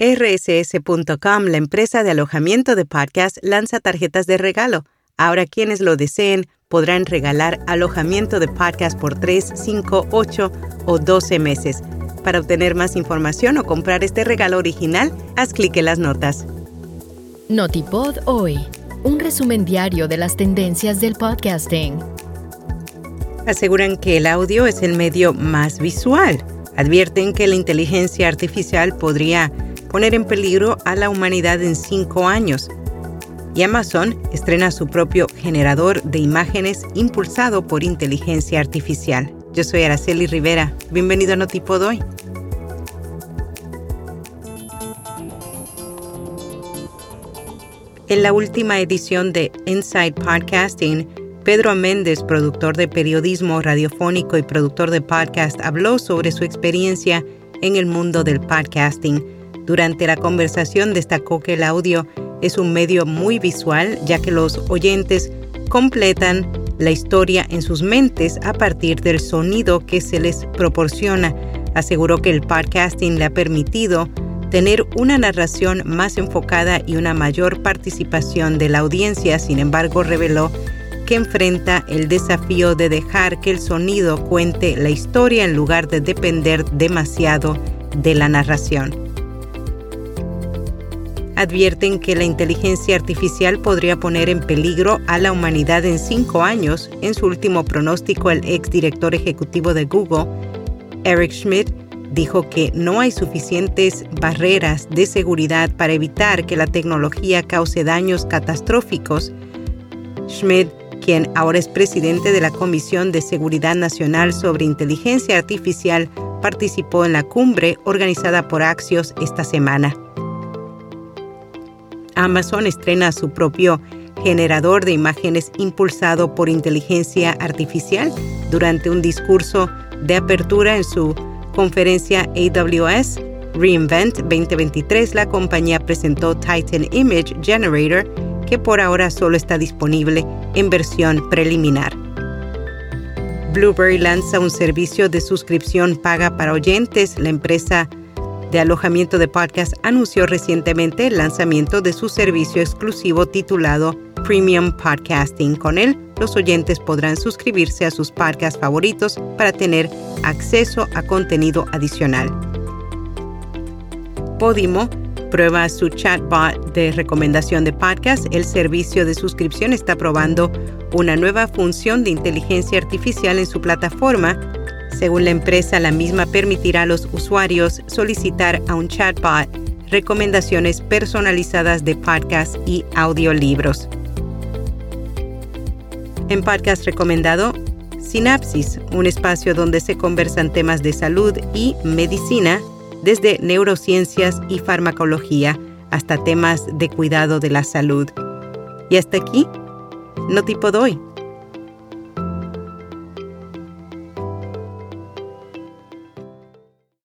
RSS.com, la empresa de alojamiento de podcast, lanza tarjetas de regalo. Ahora quienes lo deseen podrán regalar alojamiento de podcast por 3, 5, 8 o 12 meses. Para obtener más información o comprar este regalo original, haz clic en las notas. Notipod hoy, un resumen diario de las tendencias del podcasting. Aseguran que el audio es el medio más visual. Advierten que la inteligencia artificial podría poner en peligro a la humanidad en cinco años. Y Amazon estrena su propio generador de imágenes impulsado por inteligencia artificial. Yo soy Araceli Rivera. Bienvenido a Notipod hoy. En la última edición de Inside Podcasting, Pedro Méndez, productor de periodismo radiofónico y productor de podcast, habló sobre su experiencia en el mundo del podcasting. Durante la conversación destacó que el audio es un medio muy visual, ya que los oyentes completan la historia en sus mentes a partir del sonido que se les proporciona. Aseguró que el podcasting le ha permitido tener una narración más enfocada y una mayor participación de la audiencia, sin embargo reveló que enfrenta el desafío de dejar que el sonido cuente la historia en lugar de depender demasiado de la narración. Advierten que la inteligencia artificial podría poner en peligro a la humanidad en cinco años. En su último pronóstico, el exdirector ejecutivo de Google, Eric Schmidt, dijo que no hay suficientes barreras de seguridad para evitar que la tecnología cause daños catastróficos. Schmidt, quien ahora es presidente de la Comisión de Seguridad Nacional sobre Inteligencia Artificial, participó en la cumbre organizada por Axios esta semana. Amazon estrena su propio generador de imágenes impulsado por inteligencia artificial durante un discurso de apertura en su conferencia AWS Reinvent 2023, la compañía presentó Titan Image Generator, que por ahora solo está disponible en versión preliminar. Blueberry lanza un servicio de suscripción paga para oyentes. La empresa de alojamiento de podcast anunció recientemente el lanzamiento de su servicio exclusivo titulado Premium Podcasting. Con él, los oyentes podrán suscribirse a sus podcasts favoritos para tener acceso a contenido adicional. Podimo prueba su chatbot de recomendación de podcast. El servicio de suscripción está probando una nueva función de inteligencia artificial en su plataforma. Según la empresa, la misma permitirá a los usuarios solicitar a un chatbot recomendaciones personalizadas de podcast y audiolibros. En podcast recomendado, Sinapsis, un espacio donde se conversan temas de salud y medicina, desde neurociencias y farmacología hasta temas de cuidado de la salud. Y hasta aquí, no tipo doy.